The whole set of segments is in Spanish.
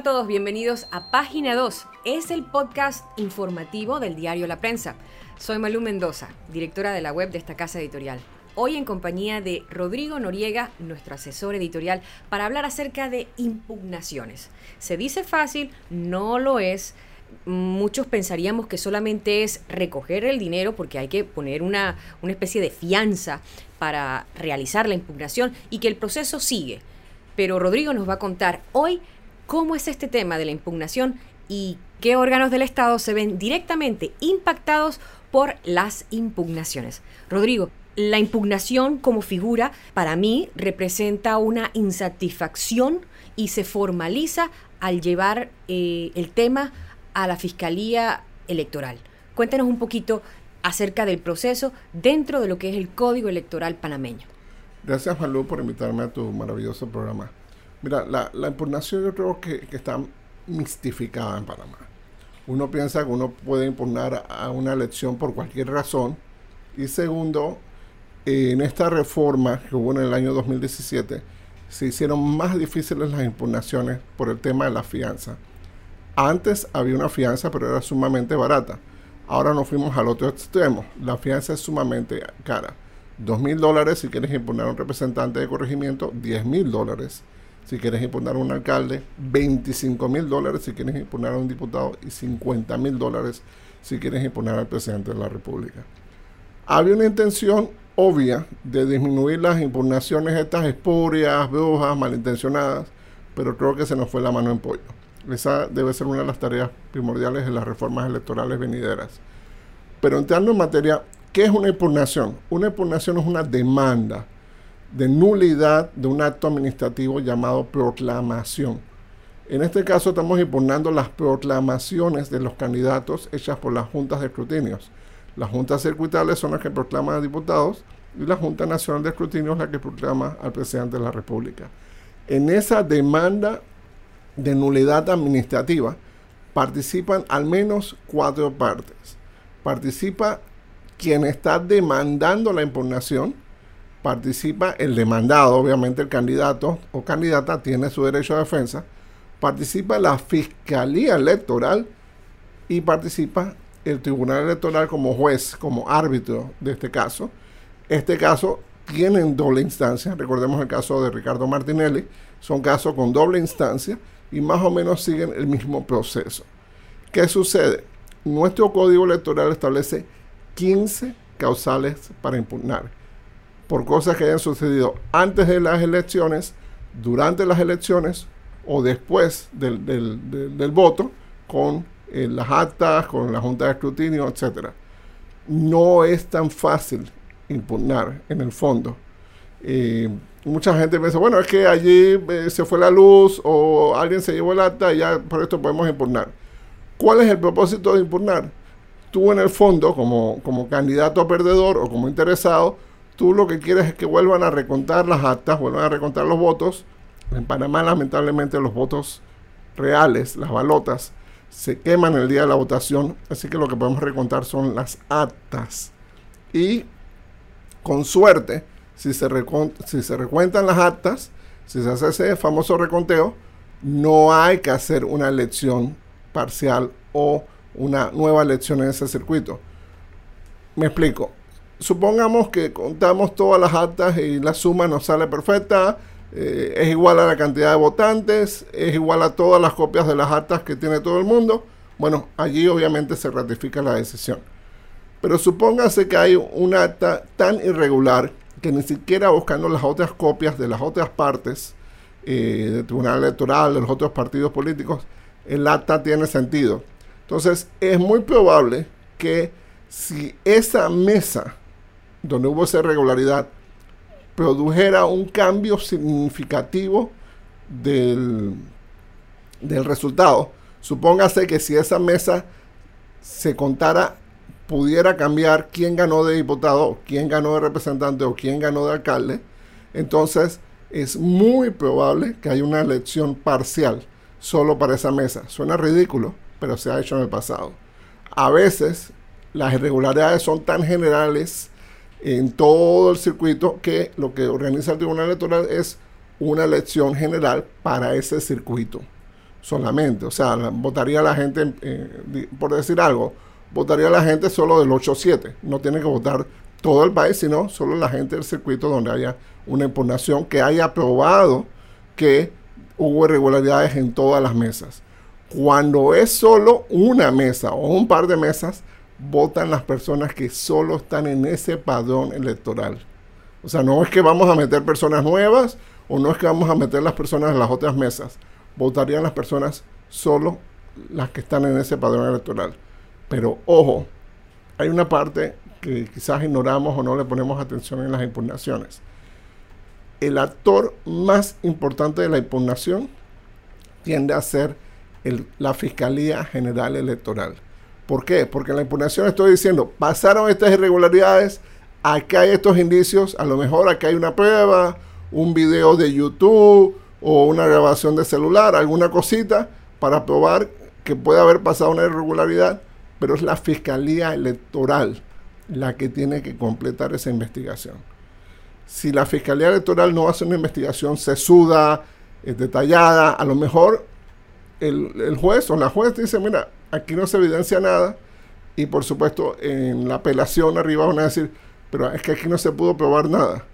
a todos, bienvenidos a Página 2. Es el podcast informativo del diario La Prensa. Soy Malú Mendoza, directora de la web de esta casa editorial. Hoy en compañía de Rodrigo Noriega, nuestro asesor editorial, para hablar acerca de impugnaciones. Se dice fácil, no lo es. Muchos pensaríamos que solamente es recoger el dinero porque hay que poner una, una especie de fianza para realizar la impugnación y que el proceso sigue. Pero Rodrigo nos va a contar hoy cómo es este tema de la impugnación y qué órganos del Estado se ven directamente impactados por las impugnaciones. Rodrigo, la impugnación como figura para mí representa una insatisfacción y se formaliza al llevar eh, el tema a la Fiscalía Electoral. Cuéntanos un poquito acerca del proceso dentro de lo que es el Código Electoral panameño. Gracias, Malú, por invitarme a tu maravilloso programa. Mira, la, impugnación yo creo que, está mistificada en Panamá. Uno piensa que uno puede impugnar a una elección por cualquier razón. Y segundo, en esta reforma que hubo en el año 2017, se hicieron más difíciles las impugnaciones por el tema de la fianza. Antes había una fianza, pero era sumamente barata. Ahora nos fuimos al otro extremo. La fianza es sumamente cara. Dos mil dólares si quieres impugnar a un representante de corregimiento, diez mil dólares si quieres impugnar a un alcalde, 25 mil dólares si quieres impugnar a un diputado y 50 mil dólares si quieres impugnar al presidente de la República. Había una intención obvia de disminuir las impugnaciones estas espurias, brujas, malintencionadas, pero creo que se nos fue la mano en pollo. Esa debe ser una de las tareas primordiales de las reformas electorales venideras. Pero entrando en materia, ¿qué es una impugnación? Una impugnación es una demanda de nulidad de un acto administrativo llamado proclamación. En este caso estamos impugnando las proclamaciones de los candidatos hechas por las juntas de escrutinios. Las juntas circuitales son las que proclaman a diputados y la Junta Nacional de Escrutinio es la que proclama al presidente de la República. En esa demanda de nulidad administrativa participan al menos cuatro partes. Participa quien está demandando la impugnación, participa el demandado, obviamente el candidato o candidata tiene su derecho a defensa, participa la Fiscalía Electoral y participa el Tribunal Electoral como juez, como árbitro de este caso. Este caso tiene doble instancia, recordemos el caso de Ricardo Martinelli, son casos con doble instancia y más o menos siguen el mismo proceso. ¿Qué sucede? Nuestro código electoral establece 15 causales para impugnar por cosas que hayan sucedido antes de las elecciones, durante las elecciones o después del, voto con eh, las actas, con la Junta de Escrutinio, etc. No es tan fácil impugnar en el fondo. Eh, mucha gente piensa, bueno, es que allí eh, se fue la luz o alguien se llevó el acta y ya por esto podemos impugnar. ¿Cuál es el propósito de impugnar? Tú en el fondo, como, como candidato a perdedor o como interesado, Tú lo que quieres es que vuelvan a recontar las actas, vuelvan a recontar los votos. En Panamá, lamentablemente, los votos reales, las balotas, se queman el día de la votación. Así que lo que podemos recontar son las actas. Y con suerte, si se, si se recuentan las actas, si se hace ese famoso reconteo, no hay que hacer una elección parcial o una nueva elección en ese circuito. Me explico supongamos que contamos todas las actas y la suma nos sale perfecta, eh, es igual a la cantidad de votantes, es igual a todas las copias de las actas que tiene todo el mundo, bueno, allí obviamente se ratifica la decisión. Pero supóngase que hay un acta tan irregular que ni siquiera buscando las otras copias de las otras partes eh, del Tribunal Electoral, de los otros partidos políticos, el acta tiene sentido. Entonces, es muy probable que si esa mesa donde hubo esa irregularidad, produjera un cambio significativo del, del resultado. Supóngase que si esa mesa se contara, pudiera cambiar quién ganó de diputado, quién ganó de representante o quién ganó de alcalde, entonces es muy probable que haya una elección parcial solo para esa mesa. Suena ridículo, pero se ha hecho en el pasado. A veces las irregularidades son tan generales en todo el circuito que lo que organiza el Tribunal Electoral es una elección general para ese circuito. solamente. O sea, votaría la gente, eh, por decir algo, votaría la gente solo del 8-7. No tiene que votar todo el país, sino solo la gente del circuito donde haya una impugnación que haya probado que hubo irregularidades en todas las mesas. Cuando es solo una mesa o un par de mesas, votan las personas que solo están en ese padrón electoral. O sea, no es que vamos a meter personas nuevas o no es que vamos a meter las personas en las otras mesas. Votarían las personas solo las que están en ese padrón electoral. Pero ojo, hay una parte que quizás ignoramos o no le ponemos atención en las impugnaciones. El actor más importante de la impugnación tiende a ser la Fiscalía General Electoral. ¿Por qué? Porque en la impugnación estoy diciendo, pasaron estas irregularidades, acá hay estos indicios, a lo mejor acá hay una prueba, un video de YouTube o una grabación de celular, alguna cosita para probar que puede haber pasado una irregularidad, pero es la Fiscalía Electoral la que tiene que completar esa investigación. Si la Fiscalía Electoral no hace una investigación sesuda, eh, detallada, a lo mejor el, el, juez o la juez dice, mira, aquí no se evidencia nada, y por supuesto en la apelación arriba van a decir, pero es que aquí no se pudo probar nada.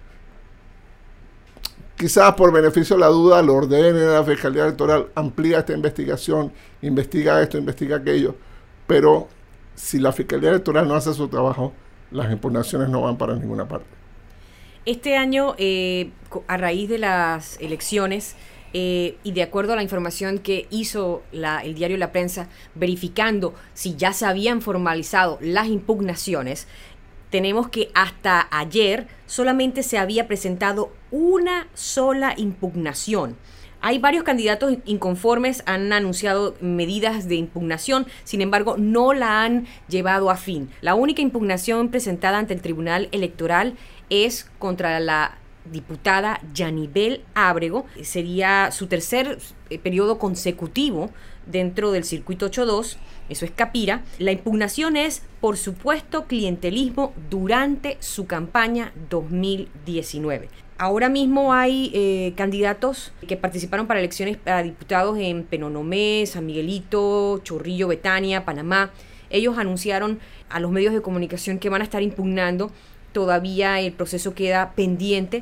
Quizás por beneficio de la duda lo ordene la Fiscalía Electoral, amplía esta investigación, investiga esto, investiga aquello, pero si la Fiscalía Electoral no hace su trabajo, las impugnaciones no van para ninguna parte. Este año, eh, a raíz de las elecciones, eh, y de acuerdo a la información que hizo el diario La Prensa, verificando si ya se habían formalizado las impugnaciones, tenemos que hasta ayer solamente se había presentado una sola impugnación. Hay varios candidatos inconformes, han anunciado medidas de impugnación, sin embargo no la han llevado a fin. La única impugnación presentada ante el Tribunal Electoral es contra la diputada Yanibel Ábrego. Sería su tercer eh, periodo consecutivo dentro del circuito 8.2, eso es Capira. La impugnación es, por supuesto, clientelismo durante su campaña 2019. Ahora mismo hay eh, candidatos que participaron para elecciones para diputados en Penonomé, San Miguelito, Chorrillo, Betania, Panamá. Ellos anunciaron a los medios de comunicación que van a estar impugnando. Todavía el proceso queda pendiente,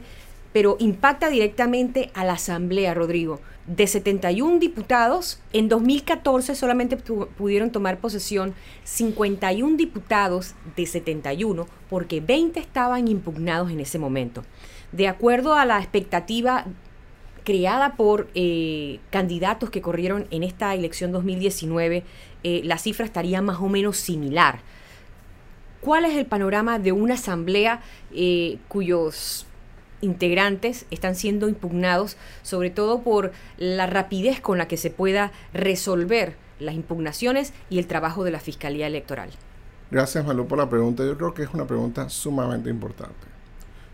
pero impacta directamente a la Asamblea, Rodrigo. De 71 diputados, en 2014 solamente pudieron tomar posesión 51 diputados de 71, porque 20 estaban impugnados en ese momento. De acuerdo a la expectativa creada por eh, candidatos que corrieron en esta elección 2019, eh, la cifra estaría más o menos similar. ¿Cuál es el panorama de una asamblea eh, cuyos integrantes están siendo impugnados, sobre todo por la rapidez con la que se pueda resolver las impugnaciones y el trabajo de la Fiscalía Electoral? Gracias, Malu, por la pregunta. Yo creo que es una pregunta sumamente importante.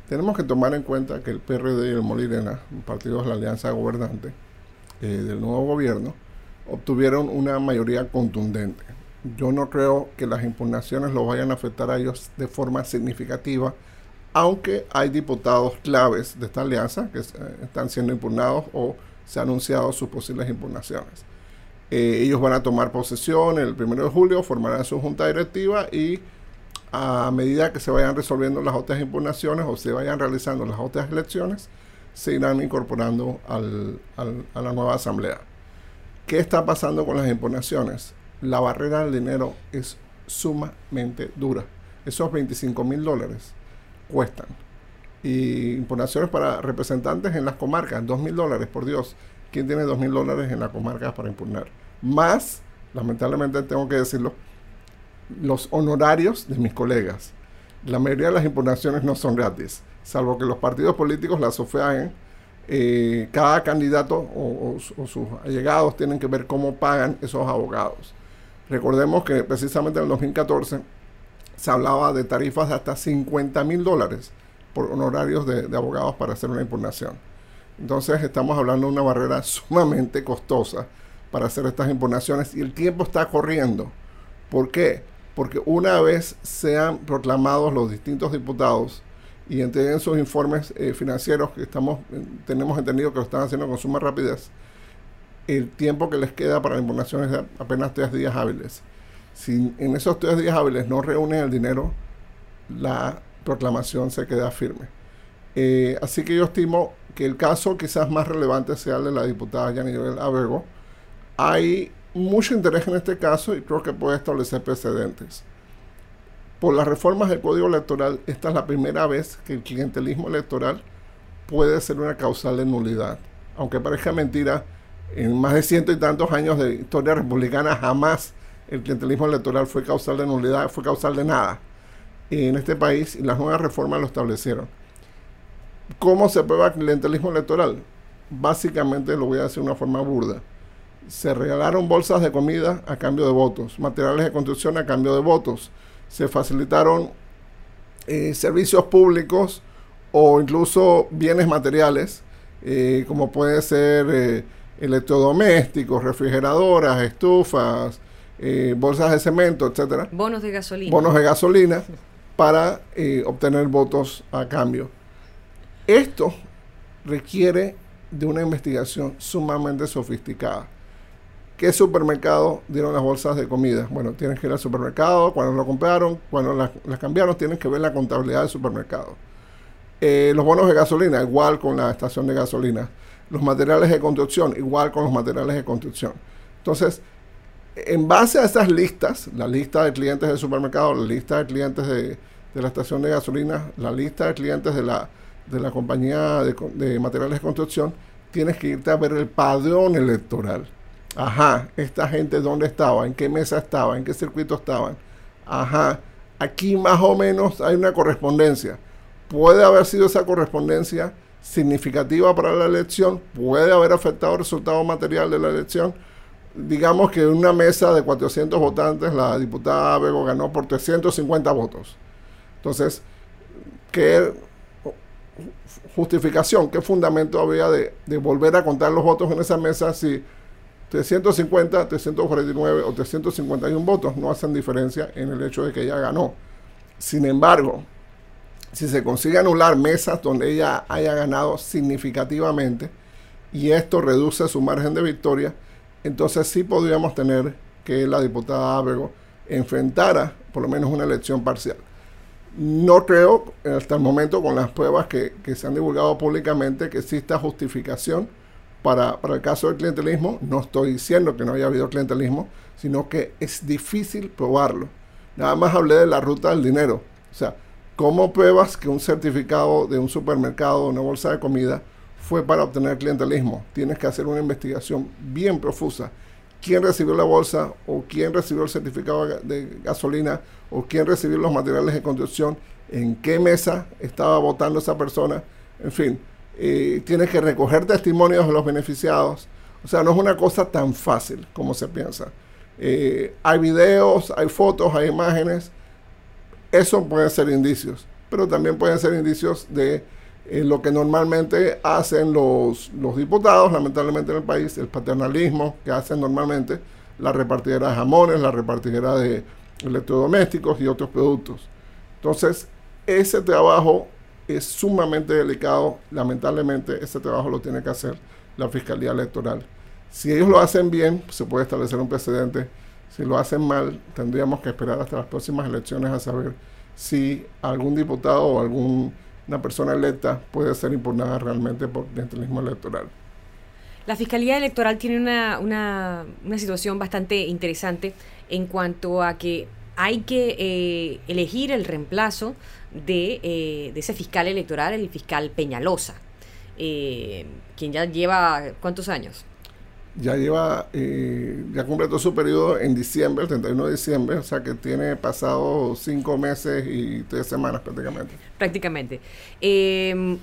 Tenemos que tomar en cuenta que el PRD y el Molirena, partidos de la alianza gobernante eh, del nuevo gobierno, obtuvieron una mayoría contundente. Yo no creo que las impugnaciones lo vayan a afectar a ellos de forma significativa, aunque hay diputados claves de esta alianza que eh, están siendo impugnados o se han anunciado sus posibles impugnaciones. Eh, ellos van a tomar posesión el 1 de julio, formarán su junta directiva y a medida que se vayan resolviendo las otras impugnaciones o se vayan realizando las otras elecciones, se irán incorporando al, a la nueva asamblea. ¿Qué está pasando con las impugnaciones? La barrera del dinero es sumamente dura. Esos 25 mil dólares cuestan. Y impugnaciones para representantes en las comarcas, 2 mil dólares, por Dios. ¿Quién tiene 2 mil dólares en las comarcas para impugnar? Más, lamentablemente tengo que decirlo, los honorarios de mis colegas. La mayoría de las impugnaciones no son gratis, salvo que los partidos políticos las sufraguen. Eh, cada candidato o, sus allegados tienen que ver cómo pagan esos abogados. Recordemos que precisamente en el 2014 se hablaba de tarifas de hasta 50 mil dólares por honorarios de, abogados para hacer una impugnación. Entonces estamos hablando de una barrera sumamente costosa para hacer estas impugnaciones y el tiempo está corriendo. ¿Por qué? porque una vez sean proclamados los distintos diputados y entreguen sus informes eh, financieros que estamos tenemos entendido que lo están haciendo con suma rapidez, el tiempo que les queda para la impugnación es apenas tres días hábiles. Si en esos tres días hábiles no reúnen el dinero, la proclamación se queda firme. Eh, así que yo estimo que el caso quizás más relevante sea el de la diputada Yanibel Abego. Hay mucho interés en este caso y creo que puede establecer precedentes. Por las reformas del Código Electoral, esta es la primera vez que el clientelismo electoral puede ser una causal de nulidad. Aunque parezca mentira, en más de ciento y tantos años de historia republicana jamás el clientelismo electoral fue causal de nulidad, fue causal de nada en este país las nuevas reformas lo establecieron. ¿Cómo se prueba el clientelismo electoral? Básicamente lo voy a decir de una forma burda. Se regalaron bolsas de comida a cambio de votos, materiales de construcción a cambio de votos, se facilitaron eh, servicios públicos o incluso bienes materiales, eh, como puede ser eh, electrodomésticos, refrigeradoras, estufas, bolsas de cemento, etcétera. Bonos de gasolina. Bonos de gasolina para obtener votos a cambio. Esto requiere de una investigación sumamente sofisticada. ¿Qué supermercado dieron las bolsas de comida? Bueno, tienes que ir al supermercado, cuando lo compraron, cuando las, cambiaron, tienes que ver la contabilidad del supermercado. Eh, los bonos de gasolina, igual con la estación de gasolina. Los materiales de construcción, igual con los materiales de construcción. Entonces, en base a estas listas, la lista de clientes del supermercado, la lista de clientes de la estación de gasolina, la lista de clientes de la de la compañía de, materiales de construcción, tienes que irte a ver el padrón electoral. Ajá, esta gente dónde estaba, en qué mesa estaba, en qué circuito estaban. Ajá, aquí más o menos hay una correspondencia. Puede haber sido esa correspondencia significativa para la elección, puede haber afectado el resultado material de la elección. Digamos que en una mesa de 400 votantes, la diputada Bego ganó por 350 votos. Entonces, ¿qué justificación, qué fundamento había de, volver a contar los votos en esa mesa si 350, 349 o 351 votos no hacen diferencia en el hecho de que ella ganó. Sin embargo, si se consigue anular mesas donde ella haya ganado significativamente y esto reduce su margen de victoria, entonces sí podríamos tener que la diputada Ábrego enfrentara por lo menos una elección parcial. No creo hasta el momento con las pruebas que, se han divulgado públicamente que exista justificación para, el caso del clientelismo. No estoy diciendo que no haya habido clientelismo, sino que es difícil probarlo. Nada más hablé de la ruta del dinero. O sea, ¿cómo pruebas que un certificado de un supermercado, una bolsa de comida, fue para obtener clientelismo? Tienes que hacer una investigación bien profusa quién recibió la bolsa o quién recibió el certificado de gasolina o quién recibió los materiales de construcción, en qué mesa estaba votando esa persona, en fin, eh, tienes que recoger testimonios de los beneficiados. O sea, no es una cosa tan fácil como se piensa. Eh, hay videos, hay fotos, hay imágenes. Eso pueden ser indicios, pero también pueden ser indicios de eh, lo que normalmente hacen los, los diputados, lamentablemente en el país, el paternalismo que hacen normalmente la repartidera de jamones, la repartidera de electrodomésticos y otros productos. Entonces, ese trabajo es sumamente delicado. Lamentablemente, ese trabajo lo tiene que hacer la Fiscalía Electoral. Si ellos lo hacen bien, se puede establecer un precedente. Si lo hacen mal, tendríamos que esperar hasta las próximas elecciones a saber si algún diputado o algún una persona electa puede ser impugnada realmente por clientelismo electoral. La Fiscalía Electoral tiene una, una, una, situación bastante interesante en cuanto a que hay que eh, elegir el reemplazo de, eh, de, ese fiscal electoral, el fiscal Peñalosa, eh, quien ya lleva cuántos años? Ya lleva, eh, ya completó su periodo en diciembre, el 31 de diciembre, o sea que tiene pasado cinco meses y tres semanas prácticamente. Prácticamente. Em,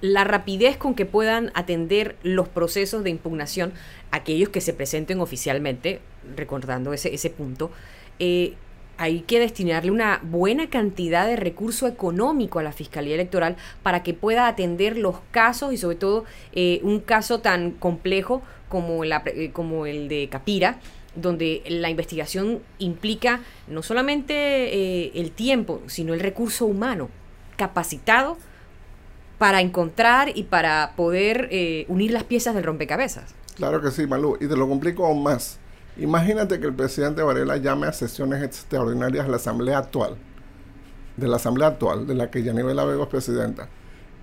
la rapidez con que puedan atender los procesos de impugnación, aquellos que se presenten oficialmente, recordando ese, ese punto, eh, hay que destinarle una buena cantidad de recurso económico a la Fiscalía Electoral para que pueda atender los casos y sobre todo eh, un caso tan complejo como, la, eh, como el de Capira, donde la investigación implica no solamente eh, el tiempo, sino el recurso humano capacitado para encontrar y para poder unir las piezas del rompecabezas. Claro que sí, Malú, y te lo complico aún más. Imagínate que el presidente Varela llame a sesiones extraordinarias de la Asamblea actual, de la Asamblea actual, de la que Yanibel Vega es presidenta,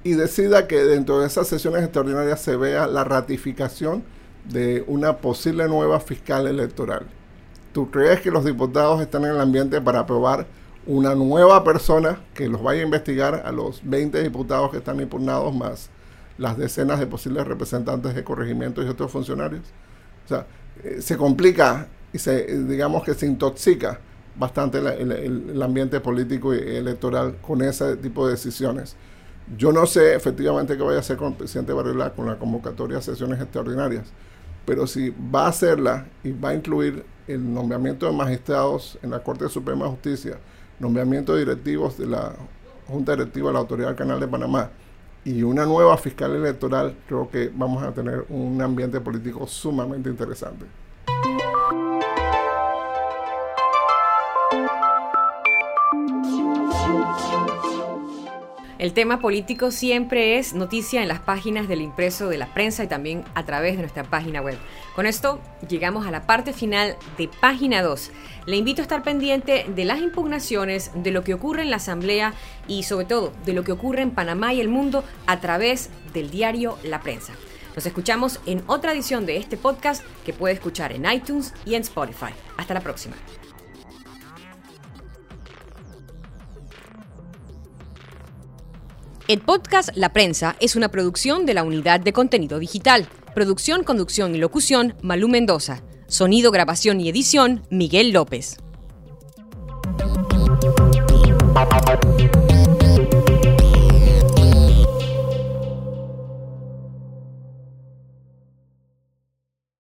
y decida que dentro de esas sesiones extraordinarias se vea la ratificación de una posible nueva fiscal electoral. ¿Tú crees que los diputados están en el ambiente para aprobar una nueva persona que los vaya a investigar a los 20 diputados que están impugnados más las decenas de posibles representantes de corregimientos y otros funcionarios? O sea, eh, se complica y se, digamos que se intoxica bastante el, ambiente político y electoral con ese tipo de decisiones. Yo no sé efectivamente qué vaya a hacer con el presidente Varela con la convocatoria a sesiones extraordinarias, pero si va a hacerla y va a incluir el nombramiento de magistrados en la Corte Suprema de Justicia, nombramiento de directivos de la Junta Directiva de la Autoridad del Canal de Panamá y una nueva fiscal electoral, creo que vamos a tener un ambiente político sumamente interesante. El tema político siempre es noticia en las páginas del impreso de la prensa y también a través de nuestra página web. Con esto llegamos a la parte final de página 2. Le invito a estar pendiente de las impugnaciones, de lo que ocurre en la Asamblea y sobre todo de lo que ocurre en Panamá y el mundo a través del diario La Prensa. Nos escuchamos en otra edición de este podcast que puede escuchar en iTunes y en Spotify. Hasta la próxima. El podcast La Prensa es una producción de la Unidad de Contenido Digital. Producción, conducción y locución, Malú Mendoza. Sonido, grabación y edición, Miguel López.